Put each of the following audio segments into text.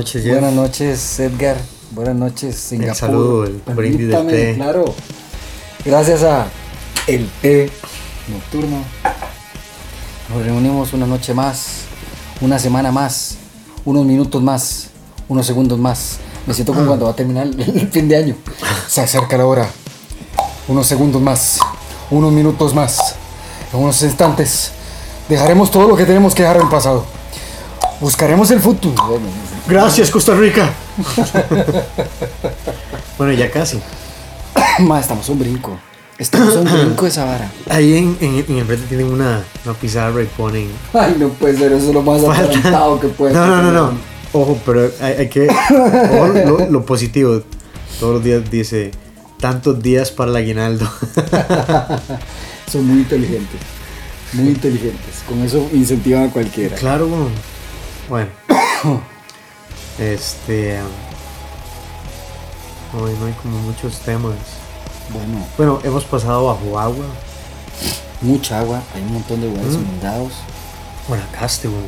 Buenas noches, Jeff. Buenas noches, Edgar. Buenas noches, Singapur. El saludo, el brindis del té. Claro. Gracias a el té nocturno. Nos reunimos una noche más, una semana más, unos minutos más, unos segundos más. Me siento como cuando va a terminar el fin de año. Se acerca la hora. Unos segundos más, unos minutos más, unos instantes. Dejaremos todo lo que tenemos que dejar en el pasado. Buscaremos el futuro. Gracias, Costa Rica. bueno, ya casi. Ma, estamos a un brinco. Estamos a un brinco de esa vara. Ahí en, en, en el frente tienen una, una pizarra y ponen. Ay, no puede ser, eso es lo más Falta- adelantado que puede No, no, no, no. Ojo, pero hay, hay que. ojo, lo, lo positivo. Todos los días dice tantos días para el aguinaldo. Son muy inteligentes. Muy inteligentes. Con eso incentivan a cualquiera. claro, bueno. Bueno. Este. Hoy no hay como muchos temas. Bueno, Bueno, hemos pasado bajo agua. mucha agua, hay un montón de lugares Mm. inundados. Guanacaste, weón.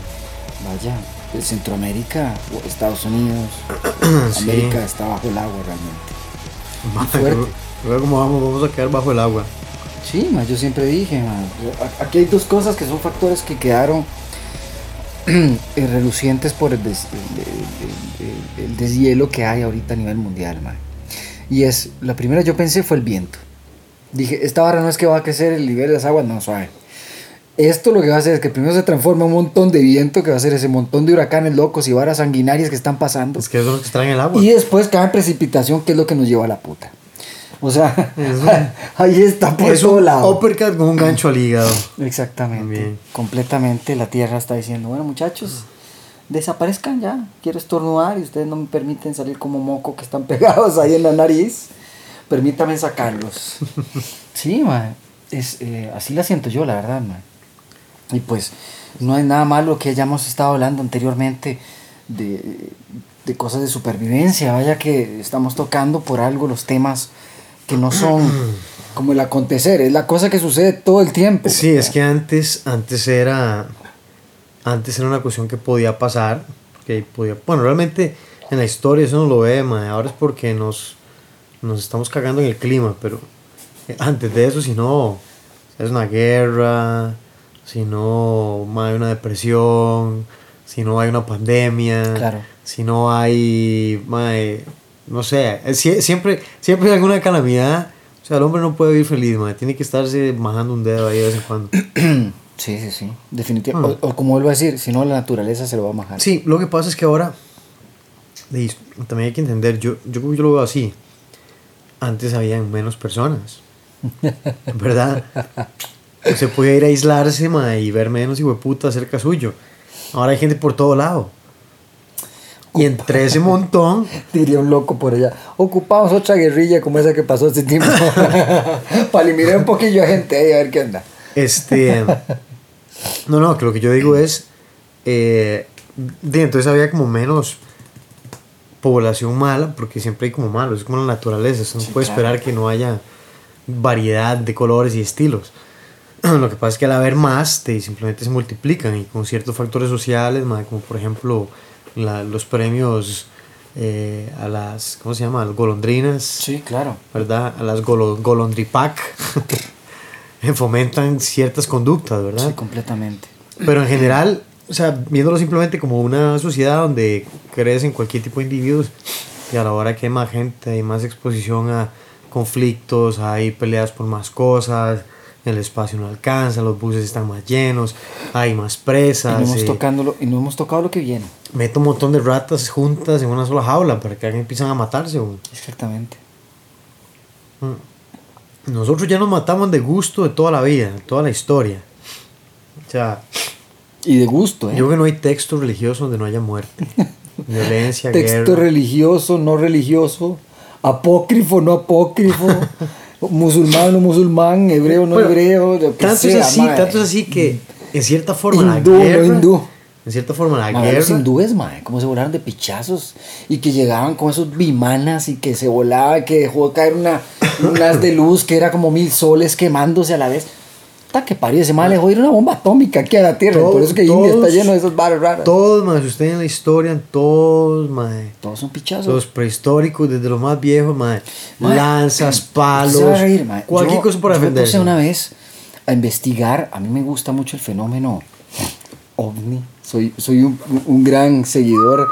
Vaya, de Centroamérica, Estados Unidos, Sí. América está bajo el agua realmente. Ma, fuerte. Vamos, vamos a quedar bajo el agua. Sí, yo siempre dije, ma, a- aquí hay dos cosas que son factores que quedaron relucientes por el, des- el- el- el- el deshielo que hay ahorita a nivel mundial. Y es, la primera yo pensé fue el viento. Dije, esta barra no es que va a crecer el nivel de las aguas, no, suave. Esto lo que va a hacer es que primero se transforma un montón de viento, que va a ser ese montón de huracanes locos y varas sanguinarias que están pasando. Es que eso es lo que extraen el agua. Y después cae en precipitación, que es lo que nos lleva a la puta. O sea, ahí está por es todo un lado. uppercut con un gancho al hígado. Exactamente. Bien. Completamente la Tierra está diciendo, bueno muchachos, desaparezcan ya. Quiero estornudar y ustedes no me permiten salir como moco que están pegados ahí en la nariz. Permítame sacarlos. sí, man. Es, eh, así la siento yo, la verdad, man. Y pues no hay nada malo que hayamos estado hablando anteriormente de, de cosas de supervivencia. Vaya que estamos tocando por algo los temas que no son como el acontecer, es la cosa que sucede todo el tiempo. Sí, es que antes, antes era. Antes era una cuestión que podía pasar. Que podía, bueno, realmente en la historia eso no lo ve, mae. Ahora es porque nos, nos estamos cagando en el clima, pero eh, antes de eso, si no, es una guerra, si no hay una depresión, si no hay una pandemia, Claro. si no hay, mae, no sé, sie- siempre, siempre hay alguna calamidad. O sea, el hombre no puede vivir feliz, mae. Tiene que estarse majando un dedo ahí de vez en cuando. Sí, sí, sí, definitivamente. O, o como vuelvo a decir, si no la naturaleza se lo va a majar. Sí, lo que pasa es que ahora y también hay que entender, yo, yo, yo lo veo así. Antes habían menos personas, ¿verdad? Se podía ir a aislarse ma, y ver menos puta cerca suyo. Ahora hay gente por todo lado. Y entre ese montón, Diría un loco por allá. Ocupamos otra guerrilla como esa que pasó hace tiempo. Para eliminar un poquillo a gente ahí a ver qué onda. este. No, no, que lo que yo digo es. eh, de- entonces había como menos población mala, porque siempre hay como malos, es como la naturaleza, usted no Sí, puede claro. esperar que no haya variedad de colores y estilos. Lo que pasa es que al haber más, te, simplemente se multiplican y con ciertos factores sociales, como por ejemplo la- los premios eh, a las, ¿cómo se llama? A las golondrinas. Sí, claro. ¿verdad? A las golo, golondripac fomentan ciertas conductas, ¿verdad? Sí, completamente. Pero en general, o sea, viéndolo simplemente como una sociedad donde crecen cualquier tipo de individuos y a la hora que hay más gente, hay más exposición a conflictos, hay peleas por más cosas, el espacio no alcanza, los buses están más llenos, hay más Y no, presas, hemos eh, tocándolo, y no hemos tocado lo que viene. mete un montón de ratas juntas en una sola jaula para que empiezan a matarse. güey. Exactamente. Nosotros ya nos matamos de gusto de toda la vida, de toda la historia. O sea, Y de gusto, ¿eh? yo creo que no hay texto religioso donde no haya muerte. Violencia, Texto guerra. religioso, no religioso, apócrifo, no apócrifo, musulmán, no musulmán, hebreo, no Bueno, hebreo, Tanto es sea, así, mae. tanto es así que en cierta forma Hindú, la no guerra, hindú. en cierta forma la los guerra, hindúes, mae, cómo se volaron de pichazos y que llegaban con esos bimanas y que se volaba, que dejó caer una, un haz de luz que era como mil soles quemándose a la vez. Que parió, ese mal le dejó ir una bomba atómica aquí a la Tierra. Todo- por eso que India está todos- lleno de esos bares raros. Todos, mae, si usted en la historia, todos, mae. Todos son pichazos. Los prehistóricos, desde los más viejos, mae. Mae, Lanzas, palos, se va a reír, mae. cualquier Yo- cosa para yo me defenderse. puse una vez a investigar. A mí me gusta mucho el fenómeno ovni. Soy, soy un, un gran seguidor.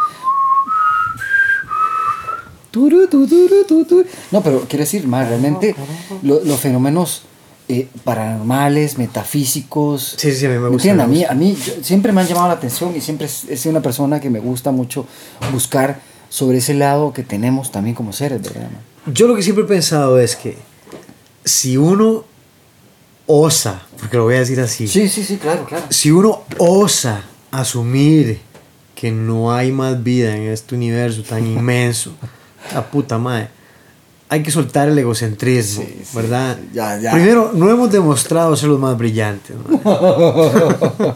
No, pero quiero decir, más realmente lo- los fenómenos eh, paranormales, metafísicos. Sí, sí, a mí me ¿Me gusta? A mí, a mí yo- siempre me han llamado la atención y siempre he sido una persona que me gusta mucho buscar sobre ese lado que tenemos también como seres, ¿verdad? man? Yo lo que siempre he pensado es que si uno osa, porque lo voy a decir así, Sí, sí, sí, claro, claro. si uno osa asumir que no hay más vida en este universo tan inmenso, la puta madre, hay que soltar el egocentrismo, Sí, sí, ¿verdad? ya, ya. Primero, no hemos demostrado ser los más brillantes. mae. o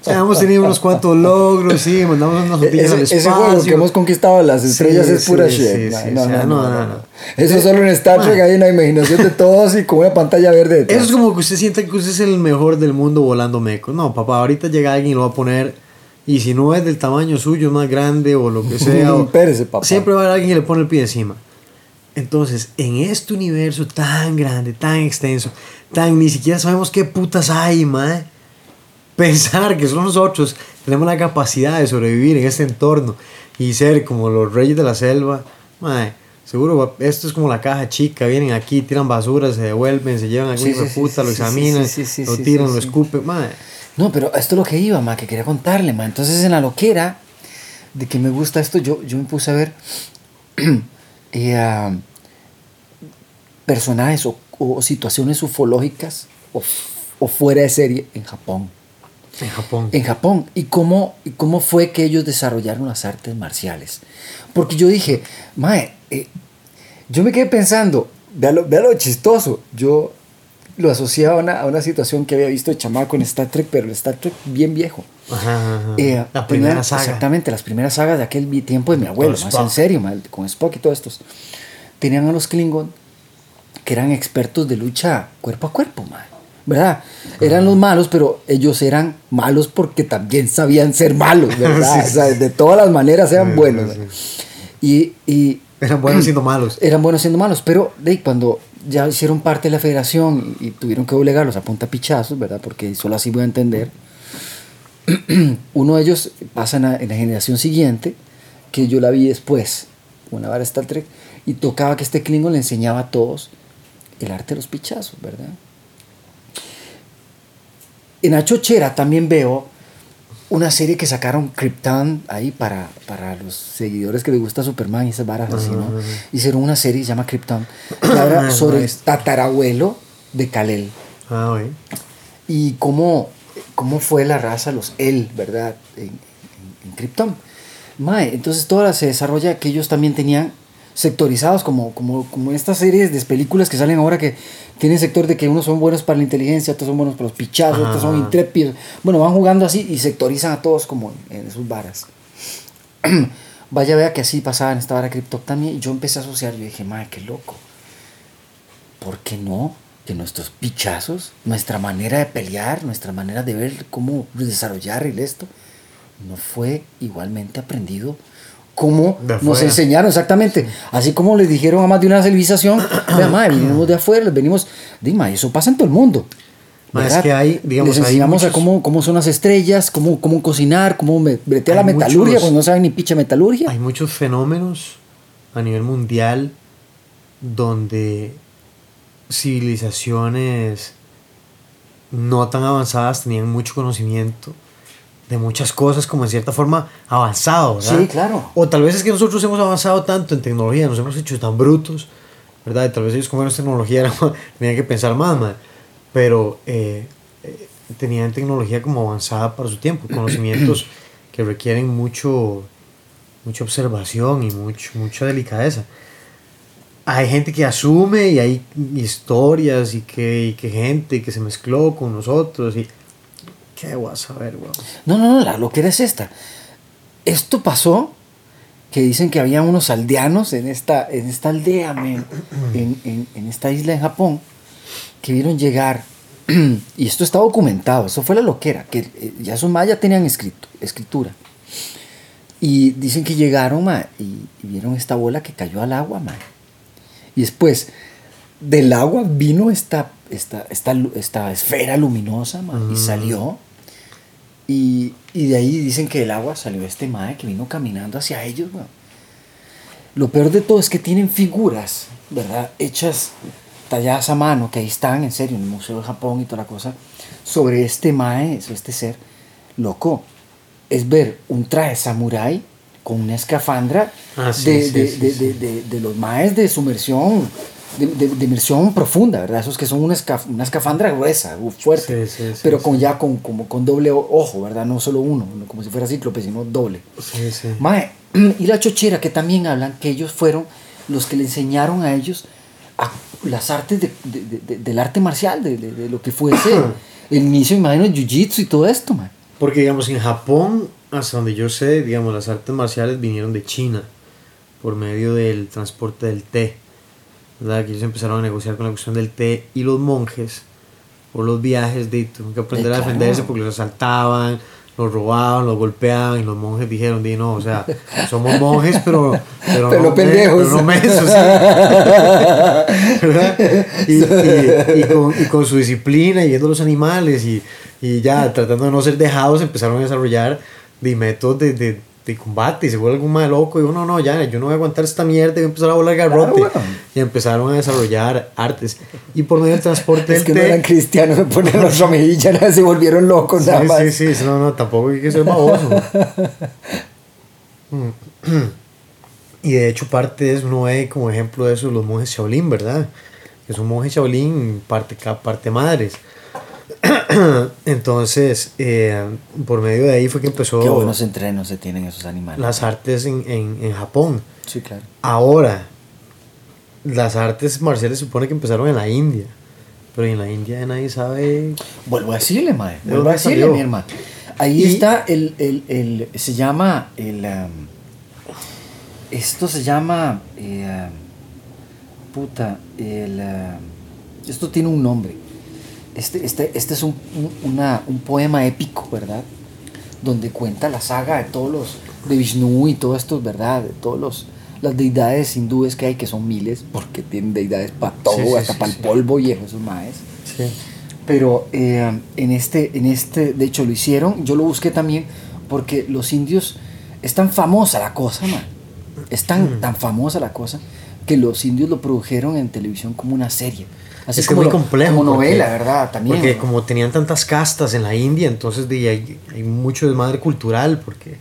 sea, hemos tenido unos cuantos logros, sí, mandamos unas noticias al espacio. ese juego que hemos conquistado las estrellas Sí, es pura shit. sí, man. sí, no, no, no, no, no, no. no. Eso solo en Star Trek, ahí en la imaginación de todos y con una pantalla verde detrás. Eso es como que usted sienta que usted es el mejor del mundo volando meco. No, papá, ahorita llega alguien y lo va a poner. Y si no es del tamaño suyo, más grande o lo que sea. o- Espérese, papá. Siempre va a haber alguien que le pone el pie encima. Entonces, en este universo tan grande, tan extenso, tan ni siquiera sabemos qué putas hay, mae. Pensar que solo nosotros tenemos la capacidad de sobrevivir en este entorno y ser como los reyes de la selva, mae. Seguro esto es como la caja chica, vienen aquí, tiran basura, se devuelven, se llevan sí, sí, puta, sí, lo examinan, lo tiran, lo escupen, mae. No, pero esto es lo que iba, ma, que quería contarle, ma. Entonces, en la loquera de que me gusta esto, yo, yo me puse a ver eh, personajes o, o situaciones ufológicas o, o fuera de serie en Japón. En Japón. En Japón. ¿Y cómo, y cómo fue que ellos desarrollaron las artes marciales? Porque yo dije, mae, eh, yo me quedé pensando, vea lo, vea lo chistoso. Yo lo asociaba a una, a una situación que había visto de chamaco en Star Trek, pero el Star Trek bien viejo. Ajá, ajá, ajá. Eh, la primera tenía- saga. Exactamente, las primeras sagas de aquel tiempo de mi abuelo, más en serio, ma, con Spock y todos estos. Tenían a los Klingon que eran expertos de lucha cuerpo a cuerpo, ma, ¿verdad? Eran los malos, pero ellos eran malos porque también sabían ser malos, ¿verdad? Sí, O sea, de todas las maneras eran Sí, buenos. sí. Y, y Eran buenos siendo malos. eran buenos siendo malos, pero de cuando ya hicieron parte de la federación y, tuvieron que doblegarlos a punta pichazos, ¿verdad? Porque solo así voy a entender. Uno de ellos pasa en la, en la generación siguiente, que yo la vi después, una vara Star Trek, y tocaba que este Klingon le enseñaba a todos el arte de los pichazos, ¿verdad? En la chochera también veo una serie que sacaron Krypton ahí para, para los seguidores que les gusta Superman y esas varas así, ¿no? Hicieron una serie que se llama Krypton, que habla sobre el tatarabuelo de Kalel Ah, güey. y cómo, cómo fue la raza, los él, ¿verdad? En, en, en Krypton. Mae, entonces toda se desarrolla que ellos también tenían sectorizados como, como, como estas series de películas que salen ahora que tienen sector de que unos son buenos para la inteligencia, otros son buenos para los pichazos, otros son Ajá. intrépidos. Bueno, van jugando así y sectorizan a todos como en, sus varas. Vaya, vea que así pasaba en esta vara Krypton también y yo empecé a asociar, yo dije, madre, qué loco. ¿por qué no? Que nuestros pichazos, nuestra manera de pelear, nuestra manera de ver cómo desarrollar el esto, no fue igualmente aprendido como De nos enseñaron exactamente. Así como les dijeron a más de una civilización, vea, madre, venimos de afuera, les venimos, dime, eso pasa en todo el mundo. Ma, es que hay, digamos, les hay enseñamos a muchos- cómo, cómo son las estrellas, cómo, cómo cocinar, cómo bretear la Hay metalurgia muchos- cuando no saben ni pinche metalurgia. Hay muchos fenómenos a nivel mundial donde civilizaciones no tan avanzadas tenían mucho conocimiento de muchas cosas como en cierta forma avanzado, ¿verdad? Sí, claro. O tal vez es que nosotros hemos avanzado tanto en tecnología, nos hemos hecho tan brutos, ¿verdad? Y tal vez ellos con menos tecnología era- tenían que pensar más, man. pero eh, eh, tenían tecnología como avanzada para su tiempo, conocimientos que requieren mucho, mucha observación y mucho, mucha delicadeza. Hay gente que asume y hay historias y que, y que gente que se mezcló con nosotros y... ¿Qué voy a saber, weón? No, no, no, la loquera es esta. Esto pasó que dicen que había unos aldeanos en esta, en esta aldea, en, en- en esta isla en Japón, que vieron llegar y esto está documentado, eso fue la loquera, que eh, ya esos mayas tenían escrito, escritura. Y dicen que llegaron ma, y, y vieron esta bola que cayó al agua. Ma. Y después del agua vino esta, esta, esta, esta esfera luminosa ma, y salió. Y, y de ahí dicen que del agua salió este mae que vino caminando hacia ellos. ma. Lo peor de todo es que tienen figuras, ¿verdad? Hechas, talladas a mano, que ahí están, en serio, en el Museo de Japón y toda la cosa, sobre este mae, sobre este ser loco. Es ver un traje samurái con una escafandra Ah, sí, de, sí, de- sí, de- sí. de- de- de los maes de sumersión, de, de- de inmersión profunda, ¿verdad? Esos que son una, escaf- una escafandra gruesa, uh, fuerte, Sí, sí, sí, pero con ya con, como, con doble ojo, ¿verdad? No solo uno, no como si fuera cíclope, sino doble. Sí, sí. Mae, y la chochera que también hablan que ellos fueron los que le enseñaron a ellos a las artes de- de- de- de- del arte marcial, de, lo que fuese el inicio, imagino, jiu-jitsu y todo esto, mae. Porque, digamos, en Japón, hasta donde yo sé, digamos, las artes marciales vinieron de China por medio del transporte del té. ¿Verdad? Que ellos empezaron a negociar con la cuestión del té y los monjes por los viajes de tuvieron que aprender Eh, a claro. defenderse porque los asaltaban, los robaban, los golpeaban y los monjes dijeron, di no, o sea, somos monjes pero pero, Pero no, pendejos. pero no mensos, sí". ¿verdad? Y, y- y con, y con su disciplina y viendo los animales y, y ya tratando de no ser dejados, empezaron a desarrollar de métodos de, de, de combate. Y se vuelve algún más loco y dijo, no, ya, yo no voy a aguantar esta mierda y voy a empezar a volar garrote. Claro, bueno. Y empezaron a desarrollar artes. Y por medio del transporte Es que no eran cristianos, se ponen los romillas, se volvieron locos Sí, nada más. sí, sí, no, no, tampoco hay que ser baboso. y de hecho parte de eso no hay como ejemplo de eso los monjes Shaolin, ¿verdad? Que son monjes Shaolin parte, parte madres. Entonces, eh, por medio de ahí fue que empezó Qué buenos entrenos se tienen esos animales. las artes en, en, en Japón. Sí, claro. Ahora, las artes marciales se supone que empezaron en la India. Pero en la India nadie sabe Vuelvo a decirle, mae. ¿De Vuelvo a decirle, salió? mi hermano. Ahí Y- está el, el, el- Se llama. El, um, esto se llama. eh, um, puta. El, um, esto tiene un nombre. Este, este, este es un, un- una- un poema épico, ¿verdad? Donde cuenta la saga de todos los. de Vishnu y todo esto, ¿verdad? De todos los. Las deidades hindúes que hay, que son miles, porque tienen deidades para todo, Sí, sí, hasta sí, para el polvo viejo, esos maes. Sí. Pero eh, en, este, en este, de hecho lo hicieron, yo lo busqué también porque los indios, es tan famosa la cosa, man. Es tan, Mm. tan famosa la cosa que los indios lo produjeron en televisión como una serie. Así es que es como, muy lo- complejo. como porque- novela, ¿verdad? También. Porque ¿no? como tenían tantas castas en la India, entonces di, hay, hay mucho desmadre cultural, porque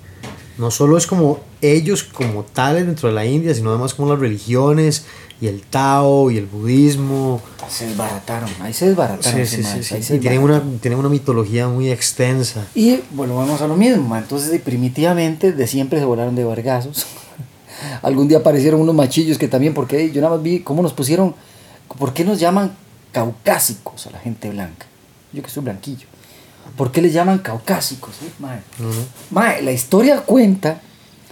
no solo es como ellos como tales dentro de la India, sino además como las religiones y el Tao y el budismo. Se desbarataron, ahí se desbarataron. Sí, sí, sí, sí. ahí se Y tienen una, tienen una mitología muy extensa. Y vamos a lo mismo. Entonces, de- primitivamente, de siempre se volaron de vergazos. Algún día aparecieron unos machillos que también, porque yo nada más vi cómo nos pusieron, ¿por qué nos llaman caucásicos a la gente blanca? Yo que soy blanquillo. ¿Por qué les llaman caucásicos? eh, mae? Mae, la historia cuenta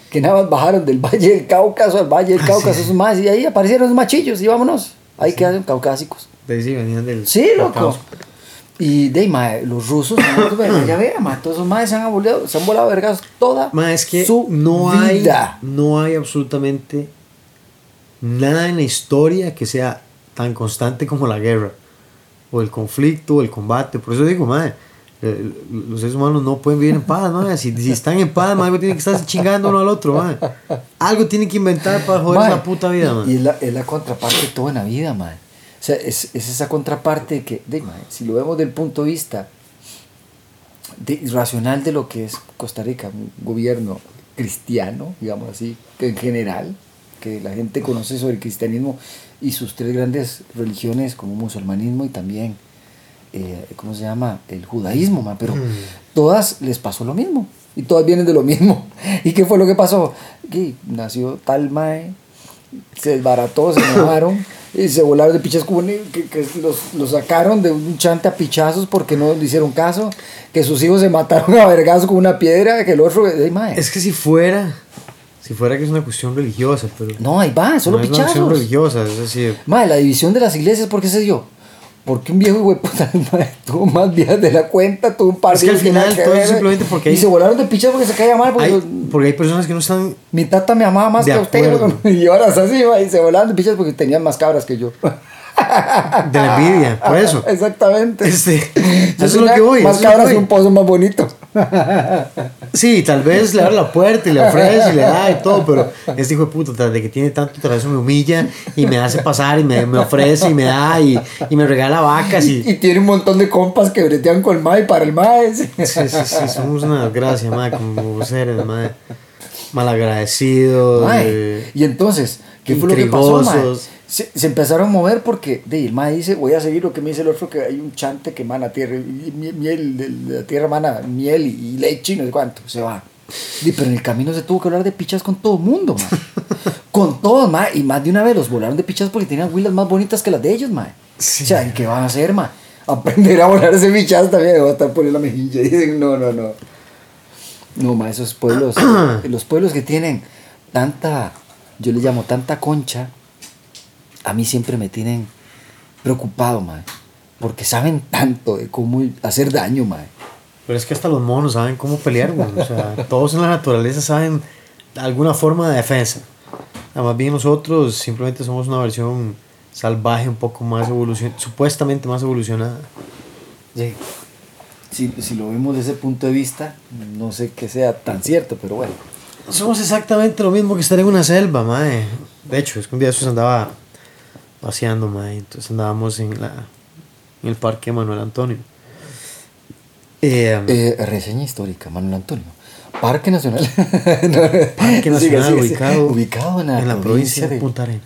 que nada más bajaron del Valle del Cáucaso al Valle del Ah, Cáucaso, sí. más, y ahí aparecieron los machillos y vámonos. Ahí quedaron caucásicos. De ahí sí venían del. Sí, loco. Y de ahí, mae, los rusos, ya vea, mae, todos esos maes se han volado, se han volado vergas toda Ma, es que su no hay, no hay absolutamente nada en la historia que sea tan constante como la guerra, o el conflicto, o el combate. Por eso digo, madre, eh, los seres humanos no pueden vivir en paz, madre. Si, si están en paz, madre, algo tienen que estar chingando uno al otro, madre. Algo tienen que inventar para joder la puta vida, y- Y madre. es la, es la contraparte de todo en la vida. O sea, es, es esa contraparte que, de, si lo vemos del punto de vista de, racional de lo que es Costa Rica, un gobierno cristiano, digamos así, que en general, que la gente conoce sobre el cristianismo y sus tres grandes religiones como musulmanismo y también, eh, ¿cómo se llama? El judaísmo, mae, pero Mm. todas les pasó lo mismo y todas vienen de lo mismo. ¿Y qué fue lo que pasó? Que nació tal mae, se desbarató, se enojaron y se volaron de pichas que, que los, los sacaron de un chante a pichazos porque no le hicieron caso, que sus hijos se mataron a vergazos con una piedra, que el otro. Es que si fuera, si fuera que es una cuestión religiosa, pero no, ahí va, solo no es una cuestión pichazos. religiosa, es decir, Mae, la división de las iglesias, ¿por qué se dio? Porque un viejo güey puta mae, tuvo más días de la cuenta, tuvo un par Es que de al final que todo es simplemente porque Y hay- se volaron de pichas porque se caía mal. Porque Hay- porque hay personas que no están mi tata me amaba más De que usted, acuerdo. güey, Y ahora es así, y se volaron de pichas porque tenían más cabras que yo. de la envidia, por eso. Exactamente. Este, eso es lo que voy. Más cabras y un pozo más bonito. Sí, tal vez le abre la puerta y le ofrece y le da y todo, pero este hijo de puta, tras de que tiene tanto, tras eso me humilla y me hace pasar y me, me ofrece y me da y, y me regala vacas y... Y tiene un montón de compas que bretean con el mae para el mae. Sí, sí, sí, somos una desgracia, madre, como seres, madre. Malagradecidos. Mae. Y entonces, ¿qué fue lo que pasó, mae? Se, se empezaron a mover porque de, el mae dice, voy a seguir lo que me dice el otro, que hay un chante que mana tierra, y mie- miel, de- la tierra mana miel y, y leche y no sé cuánto, se va. Di, pero en el camino se tuvo que hablar de pichas con todo el mundo, mae. con todos, mae. Y más de una vez los volaron de pichas porque tenían huilas más bonitas que las de ellos, mae. Sí. O sea, ¿y qué van a hacer, mae? Aprender a volar ese pichas también, va a estar poniendo la mejilla. Y dicen, no, no, no. No, ma, esos pueblos, los pueblos que tienen tanta, yo les llamo tanta concha, a mí siempre me tienen preocupado, ma, porque saben tanto de cómo hacer daño, ma. Pero es que hasta los monos saben cómo pelear, güey. O sea, todos en la naturaleza saben alguna forma de defensa. Además bien nosotros simplemente somos una versión salvaje un poco más evolucionada, supuestamente más evolucionada. Sí. Si, si lo vemos desde ese punto de vista, no sé que sea tan cierto, pero bueno. Somos exactamente lo mismo que estar en una selva, mae. De hecho, es que un día eso andaba paseando, mae. Entonces andábamos en, la, en el parque Manuel Antonio. Eh, Eh, reseña histórica, Manuel Antonio. Parque Nacional. Parque Nacional ubicado, ubicado en la, provincia de Punta Arenas.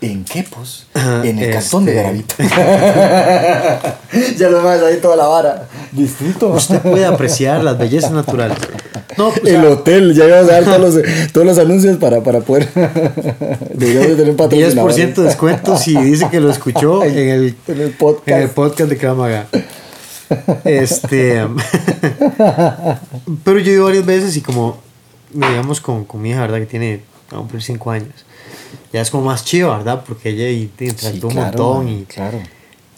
En Quepos, en el este- cantón de Garavito. ya lo más ahí toda la vara. Distrito. Usted puede apreciar las bellezas naturales. No, o sea, el hotel, ya vamos a dar todos los, todos los anuncios para, para poder. Deberíamos de tener patrocinador. 10% de descuento si dice que lo escuchó en el, En el podcast. en el podcast de Kramaga. Este. pero yo he ido varias veces y como, digamos, con, con mi hija, ¿verdad? Que tiene, a cumplir 5 años. Ya es como más chido, ¿verdad? Porque ella te Sí, interactúa un claro, montón. Y, Claro.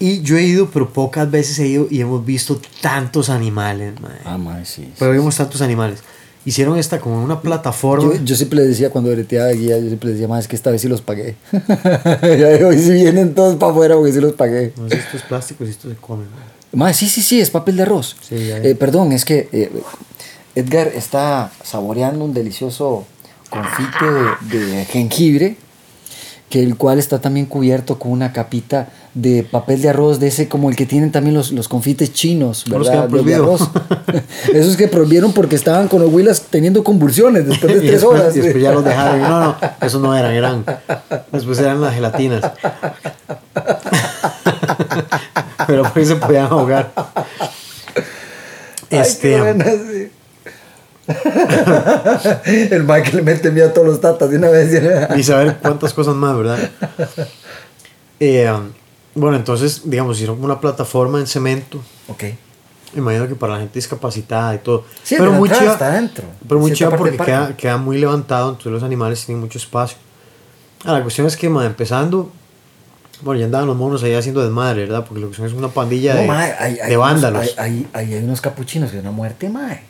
Y yo he ido, pero pocas veces he ido y hemos visto tantos animales, madre. Ah, mae, sí. sí. Pero vimos tantos animales. Hicieron esta como una plataforma. Yo, yo siempre le decía cuando breteaba de guía, yo siempre le decía, más es que esta vez sí los pagué. ya hoy sí vienen todos para afuera porque sí los pagué. No sé, esto es plástico, si esto se come. madre. Sí, sí, sí, es papel de arroz. Sí. Eh, perdón, es que eh, Edgar está saboreando un delicioso confite de, de jengibre, que el cual está también cubierto con una capita de papel de arroz, de ese como el que tienen también los, los confites chinos, No los ¿verdad? que De- arroz. Esos que prohibieron porque estaban con los huilas teniendo convulsiones después de tres después, horas. y después ya los dejaron. No, no, esos no eran, eran. Después eran las gelatinas. Pero por eso se podían ahogar. Ay, Este. qué buena, sí. el Mike le mete miedo a todos los tatas de una vez. y saber cuántas cosas más, ¿verdad? Eh, um, bueno, entonces, digamos, hicieron una plataforma en cemento. ok. Imagino que para la gente discapacitada y todo. Sí, pero muy chiva, hasta adentro. Pero muy chiva porque queda, queda muy levantado, entonces los animales tienen mucho espacio. Ah, la cuestión es que, ma, empezando, bueno, ya andaban los monos ahí haciendo desmadre, ¿verdad? Porque la cuestión es una pandilla No, de, mae, hay, hay de unos- vándalos. Hay, hay- hay unos capuchinos que es una muerte, mae.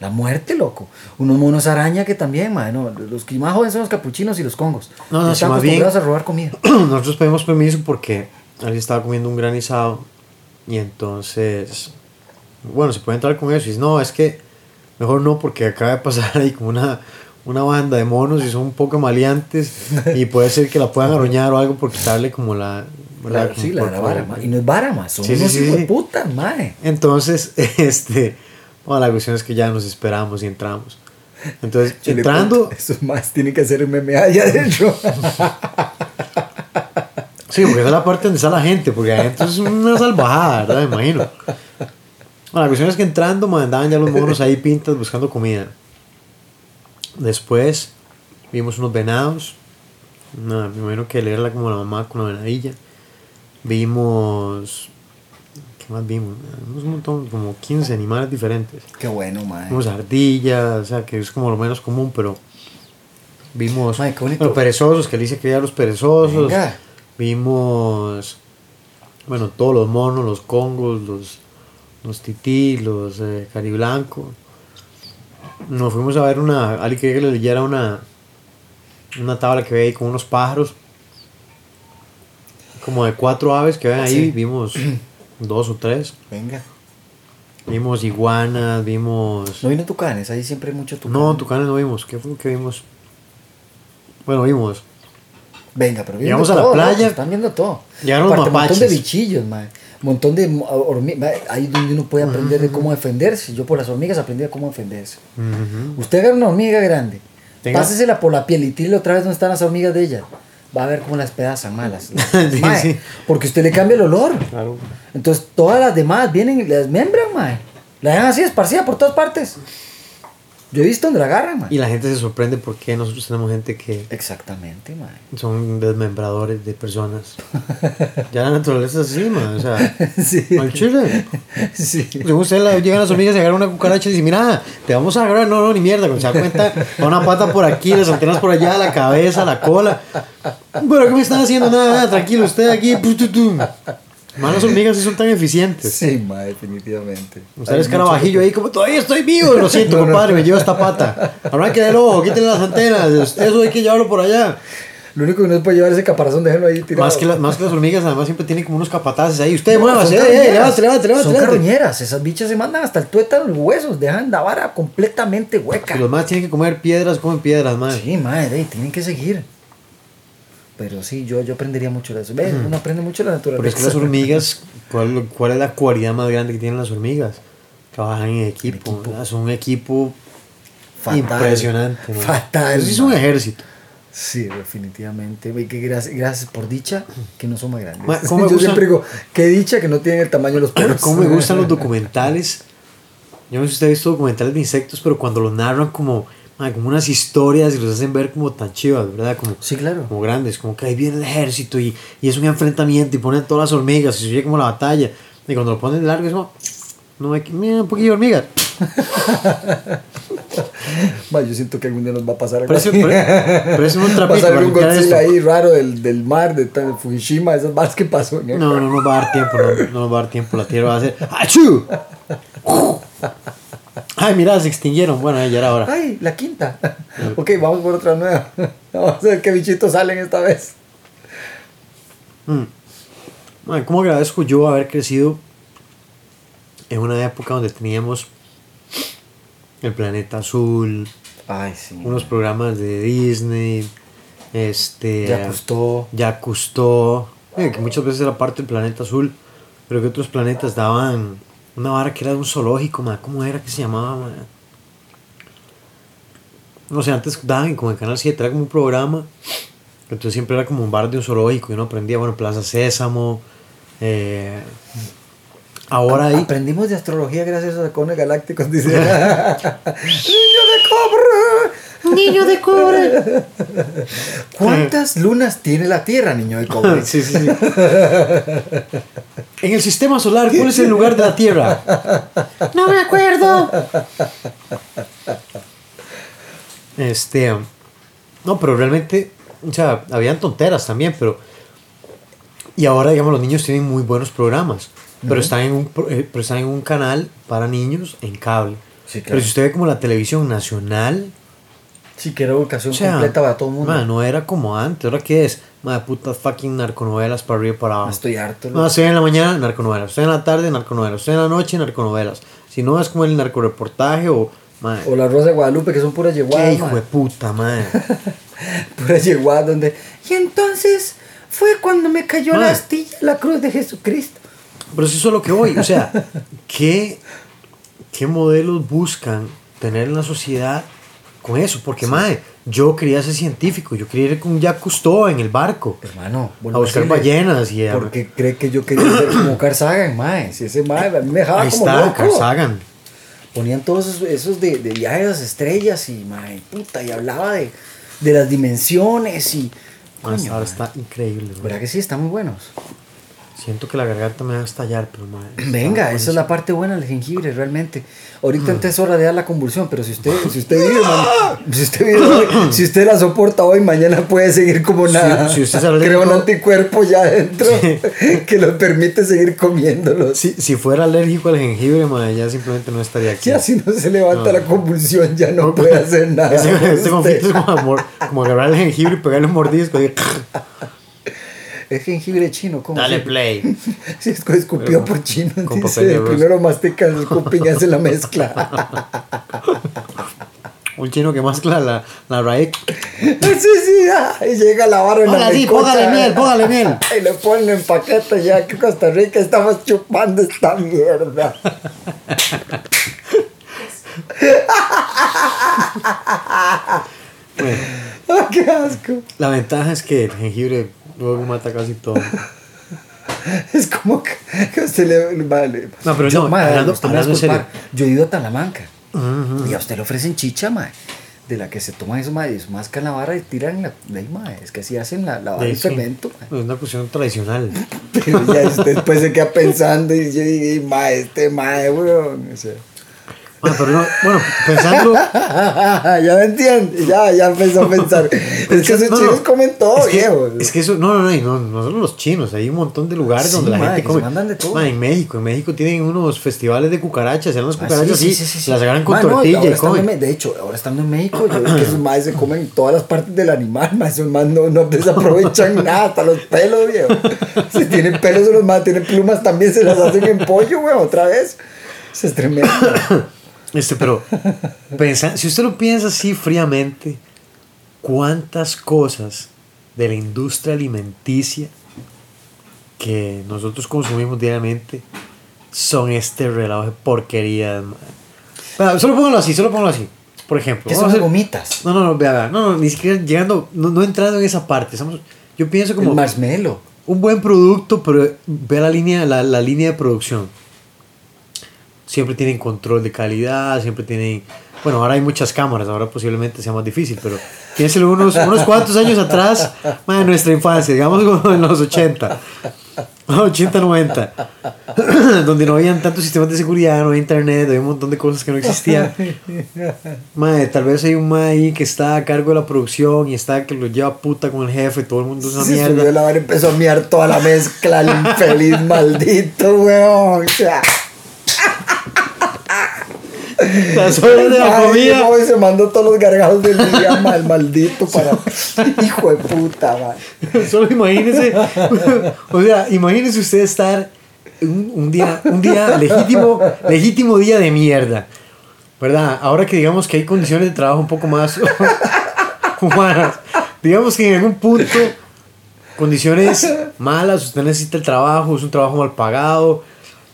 La muerte, loco. Unos monos araña que también, mae. No, los que más jóvenes son los capuchinos y los congos. No, no, están más bien- acostumbrados a robar comida. Nosotros pedimos permiso porque alguien estaba comiendo un granizado y entonces, bueno, se puede entrar con eso. Y no, es que mejor no porque acaba de pasar ahí como una, una banda de monos y son un poco maleantes y puede ser que la puedan aruñar o algo por quitarle como la... Como sí, la, la vara. Y no es vara, mae. Son Sí, unos sí, hijos sí. de puta, mae. Entonces, este, bueno, la cuestión es que ya nos esperamos y entramos. Entonces, Chile, entrando, puta, Esos más tienen que hacer MMA allá adentro. sí, porque esa es la parte donde está la gente, porque adentro es una salvajada, ¿verdad? Me imagino. Bueno, la cuestión es que entrando, me andaban ya los monos ahí pintas buscando comida. Después vimos unos venados. Nada, me imagino que él era como la mamá con la venadilla. Vimos. ¿Qué más vimos? Vimos un montón, como 15 animales diferentes. Qué bueno, mae. Vimos ardillas, o sea, que es como lo menos común, pero vimos Ay, qué bueno, perezosos, que él dice que ya los perezosos. Venga. Vimos Bueno, todos los monos, los congos, los, los tití, los eh, cariblanco. Nos fuimos a ver una. Alguien que le leyera una. Una tabla que ve ahí con unos pájaros. Como de cuatro aves que ven ahí. Sí. Vimos dos o tres. Venga. Vimos iguanas, vimos. No vino tucanes, ahí siempre hay mucho tucán. No, tucanes no vimos. ¿Qué fue lo que vimos? Bueno, vimos. Venga, pero Llegamos a la playa. están viendo todo. Llegaron los Aparte, un montón de mapaches. bichillos, man. Un montón de hormigas. Ahí donde uno puede aprender de cómo defenderse. Yo por las hormigas aprendí de cómo defenderse. Usted agarra una hormiga grande, pásesela por la piel y tírele otra vez donde están las hormigas de ella. Va a ver cómo las pedazan malas. Sí, Mae, sí. Porque usted le cambia el olor. Claro. Entonces todas las demás vienen y las membran, mae. La dejan así esparcida por todas partes. Yo he visto agarran, mae. Y la gente se sorprende porque nosotros tenemos gente que Exactamente, mae. son desmembradores de personas. ya la naturaleza es así, man. O sea, Sí. al chile. Sí. Según usted, la- llegan las hormigas y agarran una cucaracha y dicen, mira, te vamos a agarrar. No, no, ni mierda. Cuando se da cuenta, una pata por aquí, las antenas por allá, la cabeza, la cola. Pero, ¿qué me están haciendo? Nada, nada, tranquilo, usted aquí. pututum. Man, las hormigas sí son tan eficientes. Sí, mae, definitivamente. Usted es carabajillo ahí, como todavía estoy vivo. Lo siento, No, no. compadre, me llevo esta pata. Ahora que el ojo, quítale las antenas. Eso hay que llevarlo por allá. Lo único que no puede llevar ese caparazón, déjenlo ahí tirado. Más que, la- más que las hormigas, además siempre tienen como unos capataces ahí. Usted No, muévase, eh, eh, levante, levante, levante. Son carroñeras. Esas bichas se mandan hasta el tuétano los huesos. Dejan la vara completamente hueca. Y los más tienen que comer piedras, comen piedras, más. Sí, madre, tienen que seguir. Pero sí, yo, yo aprendería mucho de eso. ¿Ves? Uno aprende mucho de la naturaleza. Pero es que las hormigas, ¿cuál, ¿cuál es la cualidad más grande que tienen las hormigas? Trabajan en equipo. equipo. Son un equipo Fatal. impresionante. ¿no? Fatal, Eso es un ejército. Sí, definitivamente. Que gracias, gracias por dicha que no son más grandes. Ma, ¿cómo me yo gustan- siempre digo, qué dicha que no tienen el tamaño de los perros. Cómo me gustan los documentales. Yo no sé si usted ha visto documentales de insectos, pero cuando los narran como, como unas historias y los hacen ver como tan chivas, ¿verdad? Como, Sí, claro. como grandes, como que ahí viene el ejército y, y es un enfrentamiento y ponen todas las hormigas y se oye como la batalla. Y cuando lo ponen de largo es como, no hay que, mira, un poquillo de hormigas. Ma, yo siento que algún día nos va a pasar algo Parece, un Va a trapito un Godzilla ahí raro del, del mar, de, de Fukushima, esas bares que pasó. ¿no? No, no nos va a dar tiempo, no, no nos va a dar tiempo. La tierra va a hacer ¡Achú! Ay, mira, se extinguieron. Bueno, ya era hora. Ay, la quinta. ok, vamos por otra nueva. Vamos a ver qué bichitos salen esta vez. Mm. ¿Cómo agradezco yo haber crecido en una época donde teníamos el planeta azul, Ay, sí. unos programas de Disney, este. Ya costó. Ya eh, que muchas veces era parte del planeta azul, pero que otros planetas daban una vara que era de un zoológico, ma, ¿cómo era que se llamaba? ma? No sé, antes daban como en Canal 7, era como un programa, entonces siempre era como un bar de un zoológico y uno aprendía, bueno, Plaza Sésamo, eh, ahora hay... Aprendimos de astrología gracias a Cones Galácticos, dice. Niño de cobre. Niño de cobre. ¿Cuántas lunas tiene la Tierra, niño de cobre? Sí, sí, sí. En el sistema solar, ¿cuál es el lugar de la Tierra? No me acuerdo. Este. No, pero realmente. O sea, habían tonteras también, pero. Y ahora, digamos, los niños tienen muy buenos programas. Pero, están en un, eh, pero están en un canal para niños en cable. Sí, claro. Pero si usted ve como la televisión nacional, Sí, que era educación o sea, completa para todo el mundo. ma, no era como antes. ¿Ahora qué es? Madre putas fucking narconovelas para arriba y para abajo. Estoy harto. No, estoy en la mañana, narconovelas. Estoy en la tarde, narconovelas. Estoy en la noche, narconovelas. Si no, es como el narcoreportaje o. Madre, O la Rosa de Guadalupe, que son puras qué yeguadas. hijo de puta, madre. Puras yeguadas donde. Y entonces fue cuando me cayó la astilla, la cruz de Jesucristo. Pero eso es lo que voy. O sea, ¿qué, ¿qué modelos buscan tener en la sociedad con eso? Porque, madre, yo quería ser científico. Yo quería ir con Jacques Cousteau en el barco. Hermano, A buscar ballenas y a- Porque cree que yo quería ser como Carl Sagan, mae. Si ese mae a mí me dejaba Ahí como está, loco. Carl Sagan. Ponían todos esos, esos de, de viajes a las estrellas y, mae, puta, y hablaba de, de las dimensiones y. Coño, ahora está increíble. ¿Verdad que sí? Están muy buenos. Siento que la garganta me va a estallar, pero madre. Venga, esa es la parte buena del jengibre, realmente. Ahorita antes es hora de dar la convulsión, pero si usted, si usted vive, si usted vive si usted la soporta hoy, mañana puede seguir como nada. si usted alérgico- crea un anticuerpo ya adentro que lo permite seguir comiéndolos. Si, si fuera alérgico al jengibre, madre, ya simplemente no estaría aquí. Ya si no se levanta No. la convulsión, ya no puede hacer nada. Este, este conflicto es como, como agarrar el jengibre y pegarle un mordisco. y- Es jengibre chino, ¿cómo Dale se- play. Sí, es escupió Pero por chino. dice, primero mastica, escupen y hace la mezcla. Un chino que mezcla la, la raíz. sí, sí, ah, y llega la barra en la melcocha. póngale miel, póngale miel. Y le ponen en paquete ya que Costa Rica estamos chupando esta mierda. Bueno, Ah, ¡Qué asco! la ventaja es que el jengibre luego mata casi todo. Es como que, que a usted le vale. No, pero Yo, no, mae, hablando- usted me va a hablando Yo he ido a Talamanca Ujú. y a usted le ofrecen chicha, mae. De la que se toma eso, mae, y eso mascan la barra y tiran la. De ahí, mae. Es que así hacen la, la barra Sí, y sí. fermento. Es una cuestión tradicional. Pero ya usted después se queda pensando y yo digo, mae, este mae, weón. O sea. Ah, pero no, bueno, pensando. ya me entiende, ya, ya empezó a pensar. es que esos No, no, chinos comen todo, es que, viejo. Es que eso, no, no, no, no, solo los chinos, hay un montón de lugares Sí, donde la gente come. se mandan de todo. En México, en México tienen unos festivales de cucarachas, se dan las Ah, cucarachas sí, así, sí, sí, sí. las agarran con Ma, no, tortilla y comen. en de hecho, ahora estando en México, yo veo que esos maes se comen todas las partes del animal, más esos maes no, no desaprovechan nada, hasta los pelos, viejo. Si tienen pelos, los maes tienen plumas, también se las hacen en pollo, weón, otra vez. Eso es tremendo. Este, pero pensa- si usted lo piensa así fríamente, ¿cuántas cosas de la industria alimenticia que nosotros consumimos diariamente son este relajo de porquerías? Vea, Solo póngalo así, solo póngalo así. Por ejemplo, Que son gomitas. No, no, no, vea, vea, no, no, ni siquiera llegando, no, no entrando en esa parte. Estamos, yo pienso El como marshmallow. un buen producto, pero ve la línea, la, la línea de producción. Siempre tienen control de calidad, siempre tienen... Bueno, ahora hay muchas cámaras, ahora posiblemente sea más difícil, pero piénselo unos, unos cuantos años atrás, de nuestra infancia, digamos como en los 80, 80, 90, donde no habían tantos sistemas de seguridad, no había internet, había un montón de cosas que no existían. Madre, tal vez hay un mae ahí que está a cargo de la producción y está que lo lleva puta con el jefe, todo el mundo es una Se mierda. la empezó a miar toda la mezcla, el infeliz maldito, weón. O sea, Las horas de la Ay, comida. se mandó todos los gargajos del día, mal, maldito, para. Hijo de puta, man. Solo imagínese, o sea, imagínese usted estar un, un día, un día legítimo, legítimo día de mierda, ¿verdad? Ahora que digamos que hay condiciones de trabajo un poco más humanas, digamos que en algún punto condiciones malas, usted necesita el trabajo, es un trabajo mal pagado,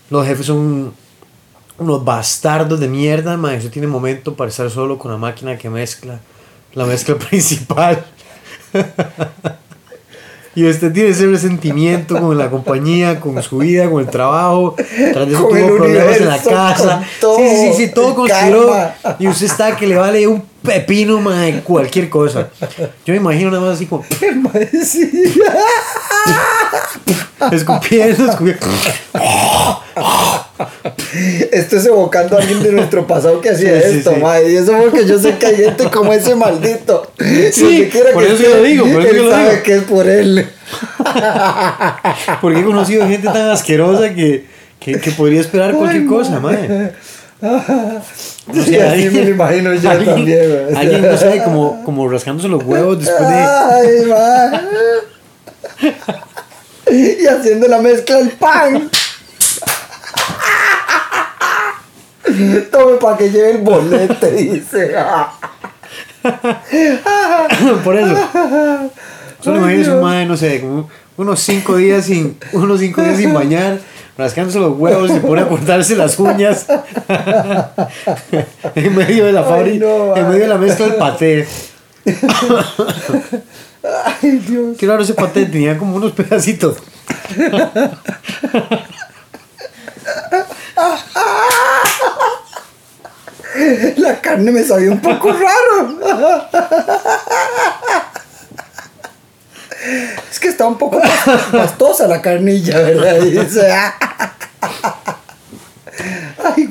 los jefes son unos bastardos de mierda, man, usted tiene momento para estar solo con la máquina que mezcla, la mezcla principal. Y usted tiene ese resentimiento con la compañía, con su vida, con el trabajo. Tras de eso tuvo problemas en la casa. todo, sí, sí, sí, sí, todo conspiró. Y usted está que le vale un pepino, mae, cualquier cosa. Yo me imagino nada más así como escupiendo, escupiendo. Esto es evocando a alguien de nuestro pasado que hacía Sí, esto, sí. mae, Y eso porque yo sé que hay gente como ese maldito. Sí, por que eso yo lo digo, por eso él yo lo sabe digo. que es por él. Porque he conocido gente tan asquerosa que, que, que podría esperar cualquier cosa, mae. mae. O Sí, sea, así alguien- me lo imagino yo alguien- también, güey. Alguien, no sé, como, como rascándose los huevos después de. Ay, mae. Y haciendo la mezcla del pan. Tome para que lleve el bolete, dice. Por eso. Solo Ay, imagínese un mae, no sé, como unos cinco días sin, unos cinco días sin bañar, rascándose los huevos, se pone a cortarse las uñas en medio de la fábrica, no, en medio de la mezcla del paté. Ay, Dios. Qué raro ese paté, tenía como unos pedacitos. La carne me sabía un poco raro. Es que está un poco pastosa la carnilla, ¿verdad? Y dice, "Ah". Ay.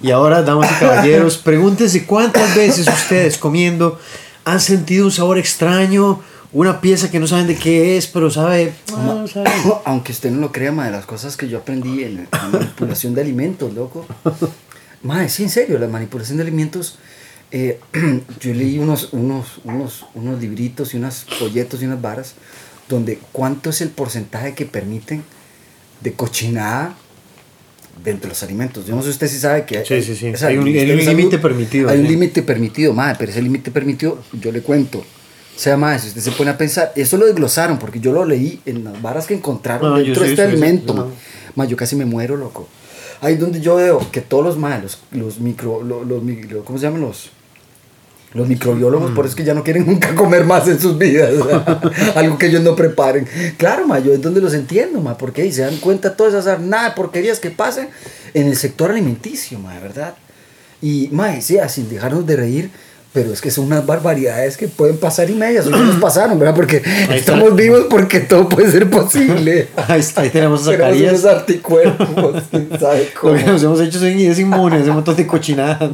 Y ahora, damas y caballeros, pregúntense cuántas veces ustedes comiendo han sentido un sabor extraño, una pieza que no saben de qué es, pero sabe. sabe. Aunque usted no lo crea, ma, de las cosas que yo aprendí en la manipulación de alimentos, loco. Madre, sí, en serio, la manipulación de alimentos. eh, yo leí unos, unos, unos, unos libritos y unos folletos y unas varas donde cuánto es el porcentaje que permiten de cochinada dentro de los alimentos. Yo no sé si usted sí sabe que Sí, sí, sí. o sea, Hay un- hay límite permitido, Hay un límite permitido, madre, pero ese límite permitido, yo le cuento. O sea, madre, si usted se pone a pensar, eso lo desglosaron porque yo lo leí en las varas que encontraron No, dentro de este alimento. no. ma. Ma, yo casi me muero, loco. Ahí donde yo veo que todos los malos, los micro, los, los mi- lo- ¿cómo se llaman los? Los microbiólogos, por eso es que ya no quieren nunca comer más en sus vidas. Algo que ellos no preparen. Claro, ma, yo es donde los entiendo, ma, porque ahí se dan cuenta todas esas nada porquerías que pasan en el sector alimenticio, ma, verdad. Y, ma, sí, sin dejarnos de reír, pero es que son unas barbaridades que pueden pasar y medias, o ya nos pasaron, ¿verdad? Porque estamos vivos porque todo puede ser posible. Ahí, está, ahí tenemos a Tenemos Zacarías. unos anticuerpos, sabe Lo que cómo. nos hemos hecho es es inmune, ese montón de cochinadas.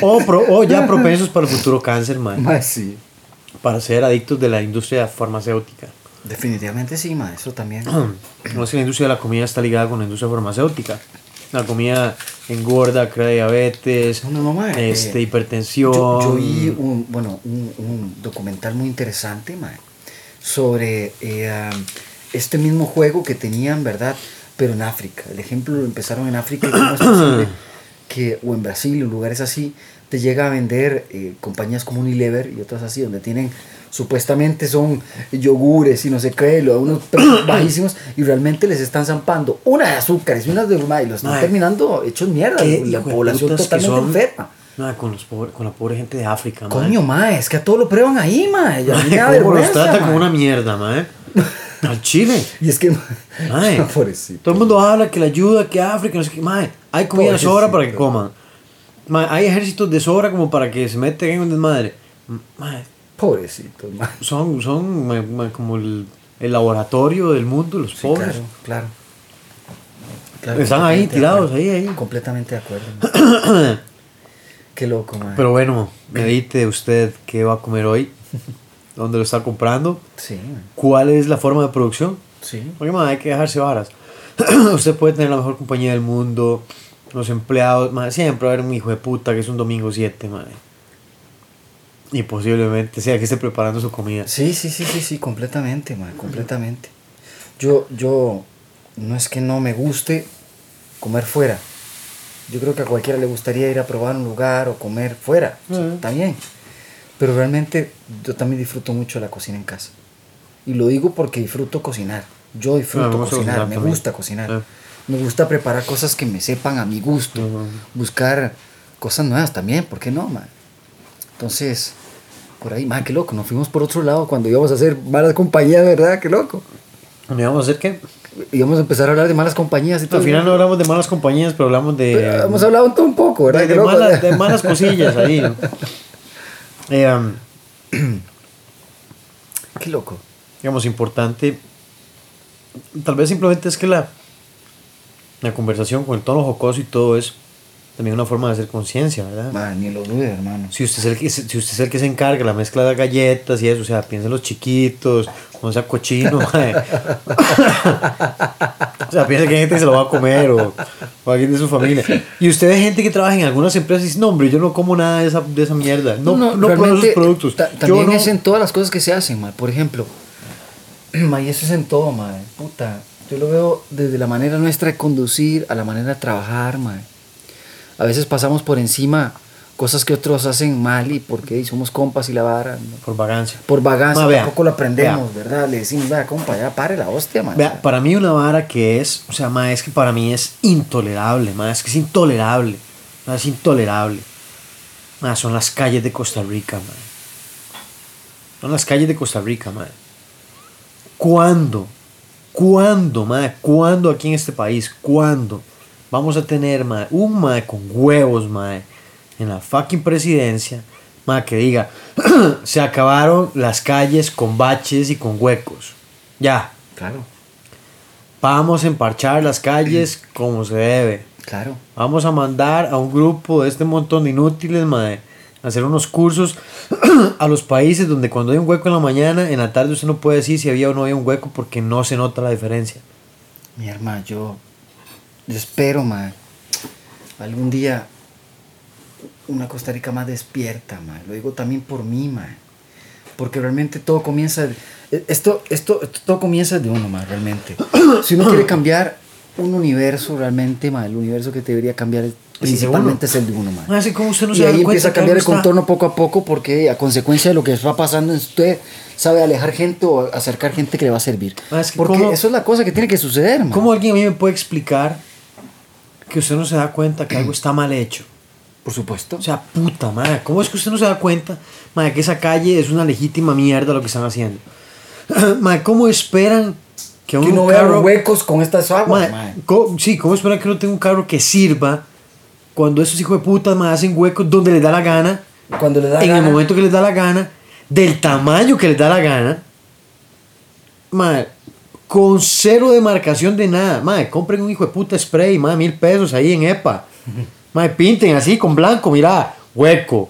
O, pro- o ya propensos para el futuro cáncer, man. Ma, sí. Para ser adictos de la industria farmacéutica. Definitivamente sí, ma, eso también. No es que la industria de la comida está ligada con la industria farmacéutica. La comida engorda, crea diabetes, No, no, eh, este, hipertensión. Yo, yo vi un, bueno, un, un documental muy interesante, ma, sobre eh, este mismo juego que tenían, ¿verdad? Pero en África. El ejemplo lo empezaron en África y cómo es posible que, o en Brasil, en lugares así, te llega a vender eh, compañías como Unilever y otras así, donde tienen supuestamente son yogures y no sé qué, lo- unos bajísimos y realmente les están zampando una de azúcares y unas de y los están terminando hechos mierda, la población totalmente son. enferma. Con, los pobre- con la pobre gente de África, mae. Coño, mae, es que a todos lo prueban ahí, mae. y a mí Mae, me da ¿Cómo los trata como una mierda, mae? Al Chile. Y es que, Mae. Todo el mundo habla que la ayuda, que África, no sé qué. Mae, hay comida sobra para que coman. Mae, hay ejércitos de sobra como para que se metan en un desmadre. Mae, Pobrecito, mae. son, son como el, el laboratorio del mundo, los Sí, pobres. claro, claro. Están ahí, tirados, ahí, ahí. Completamente de acuerdo. Qué loco, mae. Pero bueno, medite usted qué va a comer hoy, dónde lo está comprando, Sí, cuál es la forma de producción. sí. Porque mae, hay que dejarse varas. usted puede tener la mejor compañía del mundo, los empleados, mae, siempre va a haber un hijo de puta que es un domingo 7, mae. Y posiblemente sea que esté preparando su comida. Sí, sí, sí, sí, sí, completamente, mae, completamente. Yo, yo, no es que no me guste comer fuera. Yo creo que a cualquiera le gustaría ir a probar un lugar o comer fuera. o sea, bien. Pero realmente yo también disfruto mucho la cocina en casa. Y lo digo porque disfruto cocinar. Yo disfruto Ah, cocinar, cocinar me también. gusta cocinar. Ah. Me gusta preparar cosas que me sepan a mi gusto. Buscar cosas nuevas también, ¿por qué no, man? Entonces, por ahí, man, qué loco, nos fuimos por otro lado cuando íbamos a hacer malas compañías, ¿verdad? Qué loco. ¿Me vamos a hacer qué? Íbamos a empezar a hablar de malas compañías y todo. Al final no hablamos de malas compañías, pero hablamos de... Pero hemos hablado un un poco, ¿verdad? de, loco, malas, de malas cosillas ahí. ¿no? Eh, um, Qué loco. digamos, importante. Tal vez simplemente es que la, la conversación con el tono jocoso y todo es también una forma de hacer conciencia, ¿verdad? Man, ni lo dude, hermano. Si usted, es el que, se- si usted es el que se encarga la mezcla de galletas y eso, o sea, piensa en los chiquitos, no sea cochino, mae. o sea, piensa que hay gente que se lo va a comer o, o alguien de su familia. Y usted ve gente que trabaja en algunas empresas y dice, no, hombre, yo no como nada de esa, de esa mierda. No, no, pruebo realmente, esos productos. también no- es en todas las cosas que se hacen, man. Por ejemplo, man, y eso es en todo, man. Puta, yo lo veo desde la manera nuestra de conducir a la manera de trabajar, man. A veces pasamos por encima cosas que otros hacen mal y porque somos compas y la vara. ¿no? Por vagancia. Por vagancia Ma, vea, tampoco lo aprendemos, ¿verdad? Le decimos, vea, compa, ya pare la hostia, man. Vea, para mí una vara que es, o sea, ma, es que para mí es intolerable, ma, es que es intolerable, ma, es intolerable. Ma, son las calles de Costa Rica, ma. Son las calles de Costa Rica, ma. ¿Cuándo? ¿Cuándo, ma? ¿Cuándo aquí en este país? ¿Cuándo? Vamos a tener, ma, un ma con huevos, ma, en la fucking presidencia Ma, que diga, se acabaron las calles con baches y con huecos. Ya, Claro, vamos a emparchar las calles como se debe. claro. Vamos a mandar a un grupo de este montón de inútiles, mae, a hacer unos cursos a los países donde cuando hay un hueco en la mañana, en la tarde usted no puede decir si había o no había un hueco porque no se nota la diferencia. Mi hermano, yo, yo espero, ma, algún día una Costa Rica más despierta, ma. Lo digo también por mí, ma. Porque realmente todo comienza, esto, esto, esto todo comienza de uno, ma, realmente. Si uno quiere cambiar un universo realmente, ma, el universo que debería cambiar principalmente es el de uno, ma. Ma, así como usted no se y ahí cuenta empieza a cambiar el está- contorno poco a poco porque a consecuencia de lo que va pasando usted sabe alejar gente o acercar gente que le va a servir. Ah, es que porque cómo- eso es la cosa que tiene que suceder, man. ¿Cómo alguien a mí me puede explicar que usted no se da cuenta que algo está mal hecho? Por supuesto. O sea, puta madre, ¿cómo es que usted no se da cuenta, madre, que esa calle es una legítima mierda lo que están haciendo? madre, ¿cómo esperan que que un uno vea carro... huecos con estas aguas, Madre, sí, ¿cómo esperan que uno tenga un carro que sirva cuando esos hijos de puta madre, hacen huecos donde les da la gana, Cuando le da en el momento que les da la gana, del tamaño que les da la gana? Madre, con cero demarcación de nada. Madre, compren un hijo de puta spray, madre, mil pesos ahí en EPA. Madre, pinten así con blanco, mira, hueco.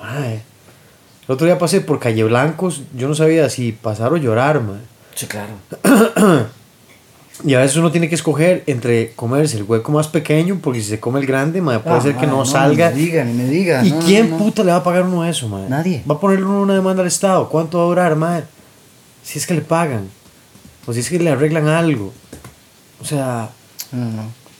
Madre. El otro día pasé por Calle Blancos, yo no sabía si pasar o llorar, madre. Sí, claro. Y a veces uno tiene que escoger entre comerse el hueco más pequeño, porque si se come el grande, madre, puede Ah, ser que no, salga. Ni me diga, ni me diga. ¿Y no, quién no. puta le va a pagar uno eso, madre? Nadie. Va a ponerle uno una demanda al Estado. ¿Cuánto va a durar, madre? Si es que le pagan. O si es que le arreglan algo. O sea,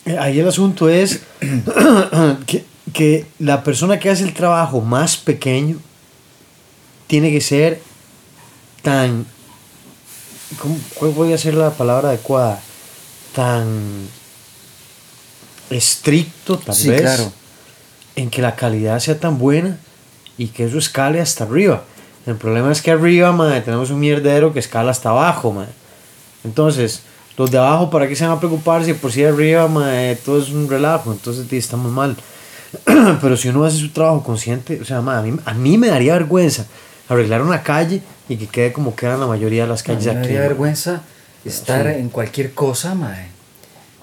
eh, ahí el asunto es que, que la persona que hace el trabajo más pequeño tiene que ser tan... ¿cómo, ¿Cuál podría ser la palabra adecuada? Tan estricto, tal Sí, vez, claro. en que la calidad sea tan buena y que eso escale hasta arriba. El problema es que arriba, madre, tenemos un mierdero que escala hasta abajo, madre. Entonces, los de abajo, ¿para qué se van a preocupar si por si de arriba, madre, todo es un relajo? Entonces, sí, estamos mal. Pero si uno hace su trabajo consciente, o sea, madre, a, mí, a mí me daría vergüenza arreglar una calle y que quede como quedan la mayoría de las A calles mí me aquí. daría mae. vergüenza estar Sí. en cualquier cosa, mae,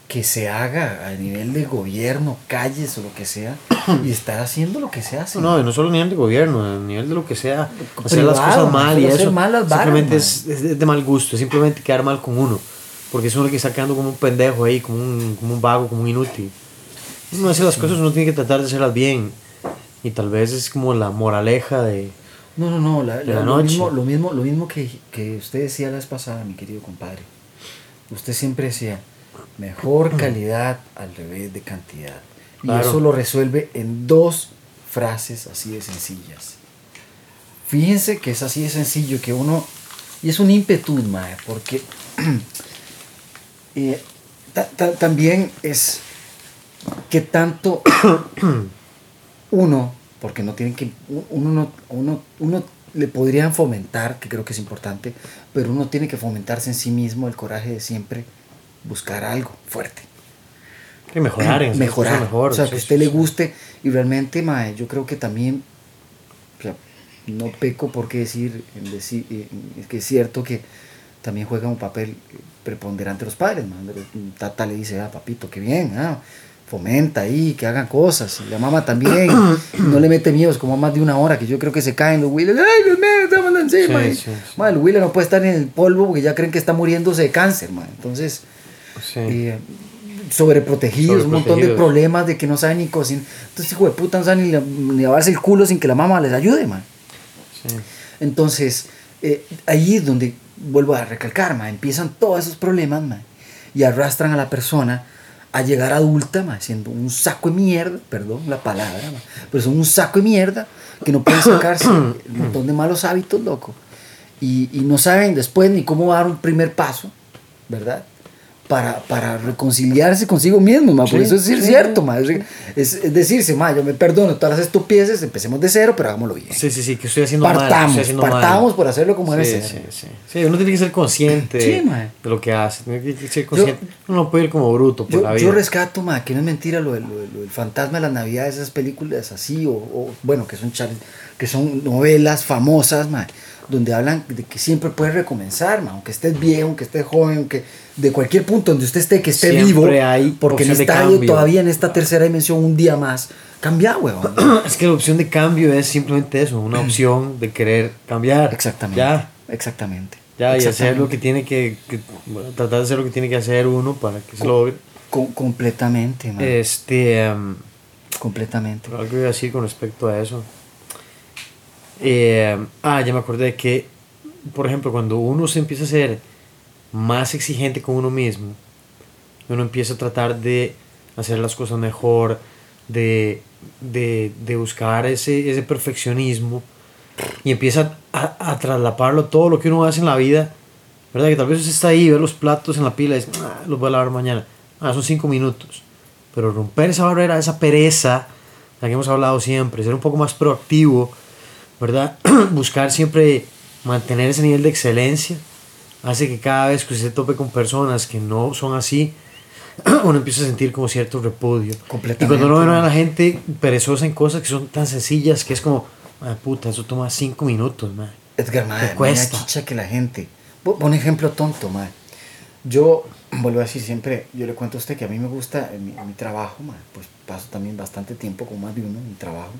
que se haga a nivel de gobierno, calles o lo que sea, y estar haciendo lo que se hace. No, no, no solo a nivel de gobierno, a nivel de lo que sea, hacer Privado, las cosas mal y hacer eso. mal las varas, simplemente es, es de- mal gusto, es simplemente quedar mal con uno. Porque es uno que está quedando como un pendejo ahí, como un, como un vago, como un inútil. Uno hace las cosas, uno tiene que tratar de hacerlas bien. Y tal vez es como la moraleja de. No, no, no, la- De la- la lo, noche. mismo, lo mismo, lo mismo que, que usted decía la vez pasada, mi querido compadre. Usted siempre decía, mejor calidad al revés de cantidad. Y eso lo resuelve en dos frases así de sencillas. Fíjense que es así de sencillo que uno... Y es un ímpetu, mae, porque eh, ta- ta- también es que tanto uno, porque no tienen que, uno, no- uno, uno le podrían fomentar, que creo que es importante, pero uno tiene que fomentarse en sí mismo el coraje de siempre buscar algo fuerte. que mejorar en mejorar. mejor. o sea, sí, que a sí, usted le guste y realmente, mae, yo creo que también, o sea, no peco por qué decir, en decir en- es que es cierto que también juega un papel preponderante los padres, mae. Tata le dice, ah, papito, qué bien, ah, fomenta ahí, que hagan cosas, y la mamá también, y no le mete miedos como más de una hora, que yo creo que se caen los Willis, ay, Dios mío, estamos encima, Sí, y- mae, el Willis no puede estar en el polvo porque ya creen que está muriéndose de cáncer, mae. entonces... Sí. Eh, sobreprotegidos, un montón de problemas de que no saben ni cocinar. Entonces, hijo de puta, no saben ni, ni lavarse el culo sin que la mamá les ayude, man. sí. Entonces, eh, ahí es donde vuelvo a recalcar, man, empiezan todos esos problemas, man, y arrastran a la persona a llegar adulta, man, siendo un saco de mierda, perdón la palabra, man, pero son un saco de mierda que no pueden sacarse un montón de malos hábitos, loco. Y, y no saben después ni cómo dar un primer paso, ¿verdad? Para, para reconciliarse consigo mismo, ma, Sí, eso es sí, cierto, ma, es, es- decirse, ma, yo me perdono todas las estupideces, empecemos de cero, pero hagámoslo bien. Sí, sí, sí, que estoy haciendo mal. partamos, estoy haciendo mal. partamos por hacerlo como debe sí, ser. Sí, sí, sí. uno tiene que ser consciente Sí, de, lo que hace. Tiene que ser consciente. uno no puede ir como bruto por Yo, la yo rescato, ma, que no es mentira lo, del- lo del- lo del fantasma de las navidades, esas películas así, o, o, bueno, que son, char- que son novelas famosas, ma, donde hablan de que siempre puedes recomenzar, ma, aunque estés viejo, aunque estés joven, aunque de cualquier punto donde usted esté, que esté Siempre vivo, hay porque estadio cambio. todavía en esta tercera dimensión un día más, cambia, huevón. Es que la opción de cambio es simplemente eso, una opción de querer cambiar. Exactamente. Ya, Exactamente. ya, y hacer lo que tiene que, que- bueno, tratar de hacer lo que tiene que hacer uno para que se logre. Com- completamente, ma, Este, em, completamente. algo iba a decir con respecto a eso. Eh, ah, ya me acordé de que, por ejemplo, cuando uno se empieza a ser más exigente con uno mismo, uno empieza a tratar de hacer las cosas mejor, de, de, de buscar ese, ese perfeccionismo y empieza a, a traslaparlo todo lo que uno hace en la vida, ¿verdad? Que tal vez usted está ahí, ve los platos en la pila y dice, "Ah, los voy a lavar mañana. Ah, son cinco minutos. Pero romper esa barrera, esa pereza, la que hemos hablado siempre, ser un poco más proactivo, ¿verdad? Buscar siempre mantener ese nivel de excelencia, hace que cada vez que usted tope con personas que no son así, uno empieza a sentir como cierto repudio. Y Completamente. cuando uno ve a la gente perezosa en cosas que son tan sencillas que es como, ah, puta, eso toma cinco minutos, man. Edgar, madre, Te cuesta. que la gente. Pon ejemplo tonto, madre. Yo, vuelvo a decir siempre, yo le cuento a usted que a mí me gusta eh, mi, mi trabajo, madre. Pues paso también bastante tiempo con más de uno en mi trabajo.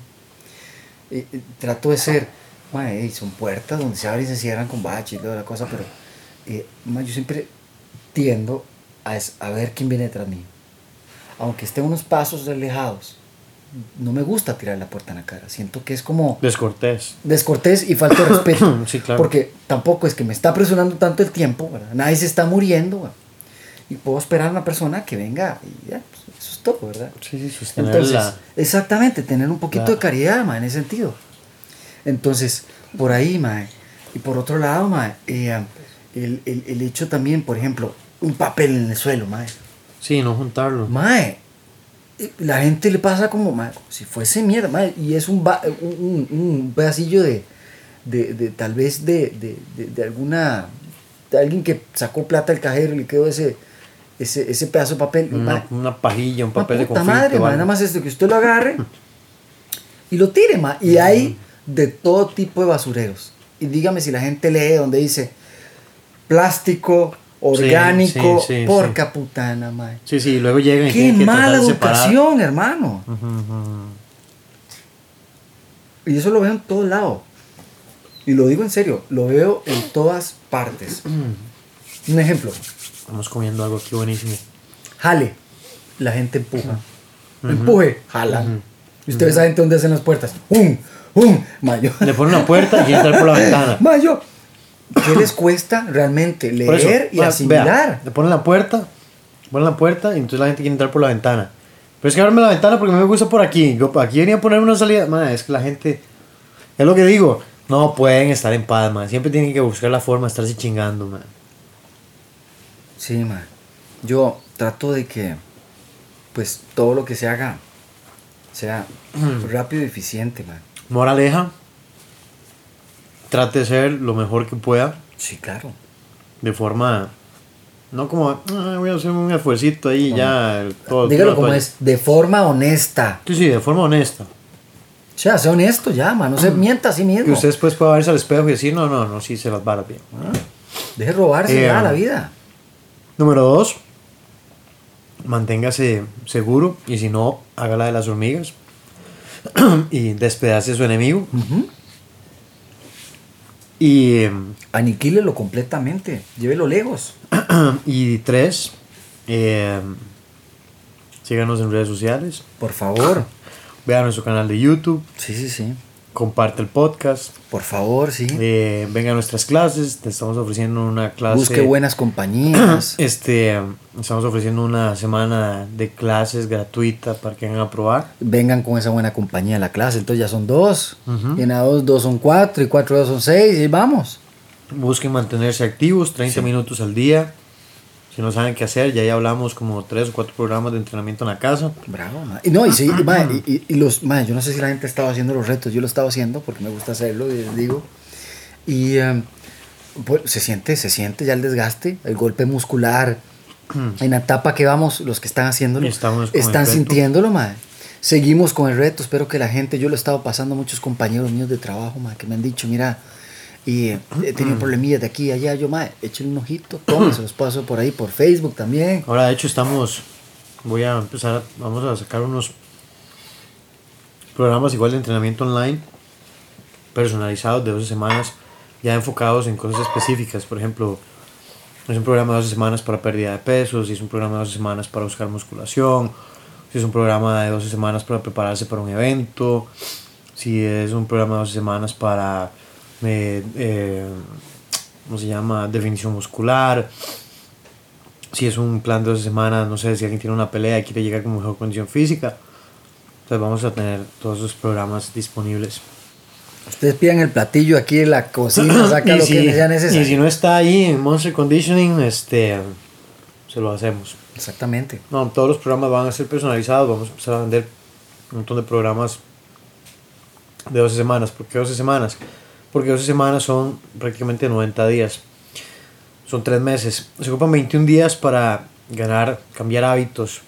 Y, y trato de ser, madre, son puertas donde se abren y se cierran con bache y toda la cosa, pero eh, yo siempre tiendo a, a ver quién viene detrás mío. Aunque esté unos pasos alejados, no me gusta tirar la puerta en la cara. Siento que es como Descortés. descortés y falta de respeto. Sí, claro. Porque tampoco es que me está presionando tanto el tiempo, ¿verdad? Nadie se está muriendo, ¿verdad? Y puedo esperar a una persona que venga y ya, pues, eso es todo, ¿verdad? Sí, sí, sostener Entonces, exactamente, tener un poquito Claro. de caridad, ma, en ese sentido. Entonces, por ahí, ma, y por otro lado, ma, eh, el, el, el hecho también, por ejemplo, un papel en el suelo, ma, Sí, no juntarlo. Mae, la gente le pasa como, mae, como si fuese mierda, mae, y es un, ba- un, un- pedacillo de, de, de tal vez de, de, de- de alguna, de alguien que sacó plata del cajero y le quedó ese, ese, ese pedazo de papel. Una, mae, una pajilla, un papel de puta conflicto. madre, mae, nada más es de que usted lo agarre y lo tire, mae, y hay de todo tipo de basureros. Y dígame si la gente lee donde dice plástico, orgánico, sí, sí, porca putana, mae. Sí, sí, luego llegan y Qué que mala educación, hermano. Y eso lo veo en todos lados. Y lo digo en serio, lo veo en todas partes. Un ejemplo, Estamos comiendo algo aquí buenísimo. jale. La gente empuja. Empuje, jala. Y ustedes saben dónde hacen las puertas. ¡Um! ¡Um! Mayo. Le ponen una puerta y entra por la ventana. Mayo. ¿Qué les cuesta realmente eso, leer y ah, asimilar? le ponen la puerta, ponen la puerta y entonces la gente quiere entrar por la ventana. Pero es que abrame la ventana porque me gusta por aquí. Yo aquí venía a poner una salida. Man, es que la gente. Es lo que digo. No pueden estar en paz, man. Siempre tienen que buscar la forma de estarse chingando, man. Sí, man. Yo trato de que, pues, todo lo que se haga sea rápido y eficiente, man. Moraleja. Trate de ser lo mejor que pueda. Sí, claro. De forma. No como. "Ah, voy a hacer un esfuercito ahí y ya. Todo, Dígalo todo como todo". es, de forma honesta. Sí, sí, de forma honesta. O sea, sea honesto ya, man. No se mienta a sí mismo. Que usted después pueda verse al espejo y decir, no, no, no, sí se las varas bien. Deje robarse Eh, ya la vida. Número dos, manténgase seguro y si no, haga la de las hormigas y despedace a su enemigo. Ujú. Y, Aniquílelo completamente. Llévelo lejos. y tres, em, síganos en redes sociales, Por favor. vean nuestro canal de YouTube, Sí, sí, sí. Comparte el podcast, Por favor, sí. eh, venga a nuestras clases, te estamos ofreciendo una clase. Busque buenas compañías. Este, estamos ofreciendo una semana de clases gratuita para que vengan a probar. Vengan con esa buena compañía a la clase. Entonces ya son dos. Ujú. Y en a dos, dos son cuatro. Y cuatro, dos son seis. Y vamos. Busquen mantenerse activos 30 minutos al día. Si no saben qué hacer, ya ahí hablamos como tres o cuatro programas de entrenamiento en la casa. Bravo, ma. Y no, y sí, ma, y, y- y los, ma, yo no sé si la gente estaba haciendo los retos, yo lo estaba haciendo porque me gusta hacerlo, y les digo. Y em, pues, se siente, se siente ya el desgaste, el golpe muscular. En la etapa que vamos, los que están haciéndolo, están sintiéndolo, ma. Seguimos con el reto, espero que la gente, yo lo he estado pasando a muchos compañeros míos de trabajo, ma, que me han dicho, mira, y eh, he tenido problemillas de aquí y allá, yo, ma, échenle un ojito, tome, se los paso por ahí, por Facebook también. Ahora, de hecho, estamos. Voy a empezar. vamos a sacar unos programas igual de entrenamiento online personalizados de 12 semanas, ya enfocados en cosas específicas. Por ejemplo, es un programa de 12 semanas para pérdida de peso, si es un programa de 12 semanas para buscar musculación, si es un programa de 12 semanas para prepararse para un evento, si es un programa de 12 semanas para. Eh, eh, ¿Cómo se llama? Definición muscular si es un plan de dos semanas, no sé, si alguien tiene una pelea y quiere llegar con mejor condición física, entonces vamos a tener todos esos programas disponibles. Ustedes pidan el platillo aquí en la cocina, saca lo si, que sea necesario. y si no está ahí en Monster Conditioning, este, se lo hacemos. Exactamente. No, todos los programas van a ser personalizados, vamos a empezar a vender un montón de programas de 12 semanas. ¿Por qué 12 semanas? Porque 12 semanas son prácticamente 90 días. Son 3 meses. Se ocupan 21 días para ganar, cambiar hábitos.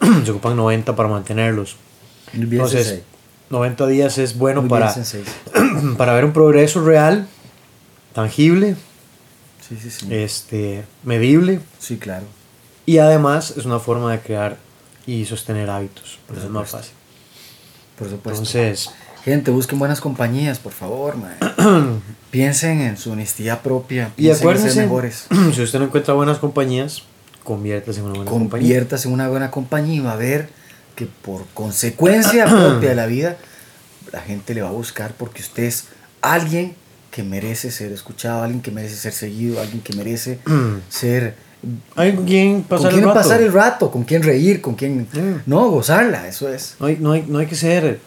Se ocupan 90 para mantenerlos. Entonces, Sensei. 90 días es bueno para, para ver un progreso real, tangible, Sí, sí, sí. este, medible. sí, claro. Y además es una forma de crear y sostener hábitos. Por es más fácil. Por supuesto. Entonces, Gente, busquen buenas compañías, por favor. Piensen en su honestidad propia. y Piensen en ser acuérdense, mejores. si usted no encuentra buenas compañías, conviértase en una buena compañía. Conviértase en una buena compañía y va a ver que por consecuencia propia de la vida, la gente le va a buscar porque usted es alguien que merece ser escuchado, alguien que merece ser seguido, alguien que merece ser quien pasar con quién el rato. pasar el rato, con quién reír, con quién Mm. no gozarla, eso es. No hay, no, hay, no hay que ser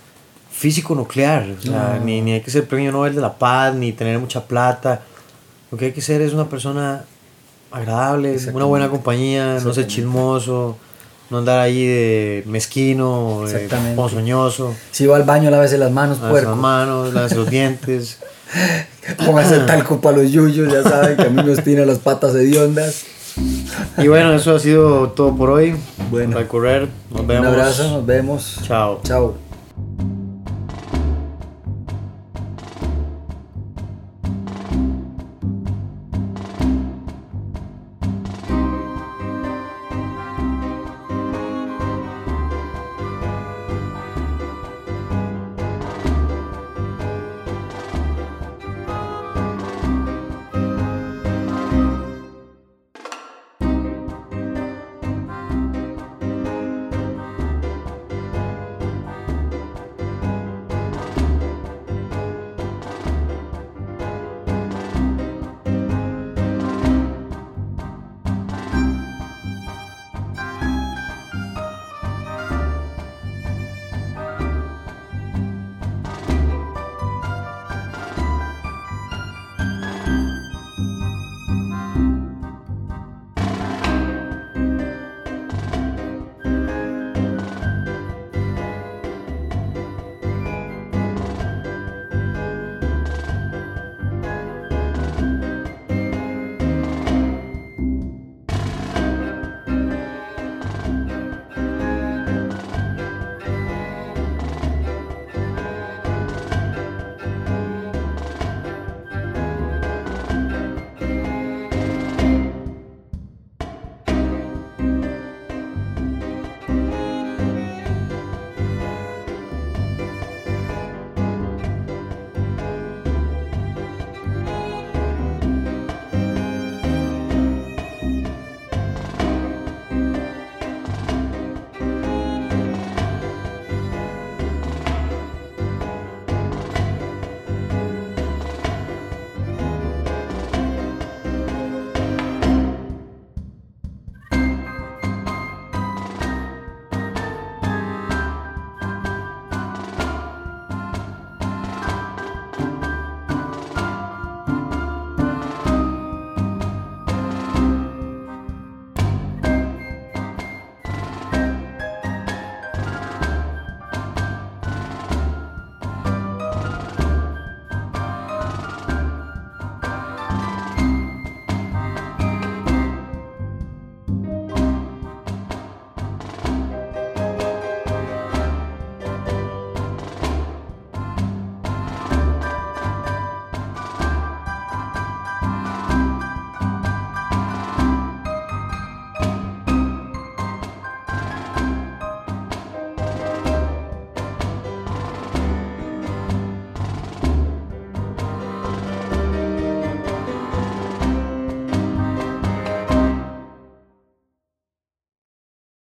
físico nuclear, o sea, No. ni, ni hay que ser premio Nobel de la Paz, ni tener mucha plata. Lo que hay que ser es una persona agradable, una buena compañía, no ser chismoso, no andar ahí de mezquino, de ponzoñoso. Si va al baño, lávese las manos, Lávese las puerco. manos, lávese los dientes. Póngase talco para los yuyos, ya saben que a mí nos tiene las patas hediondas. Y bueno, eso ha sido todo por hoy. Bueno. Para correr, nos vemos. Un abrazo, nos vemos. Chao. Chao.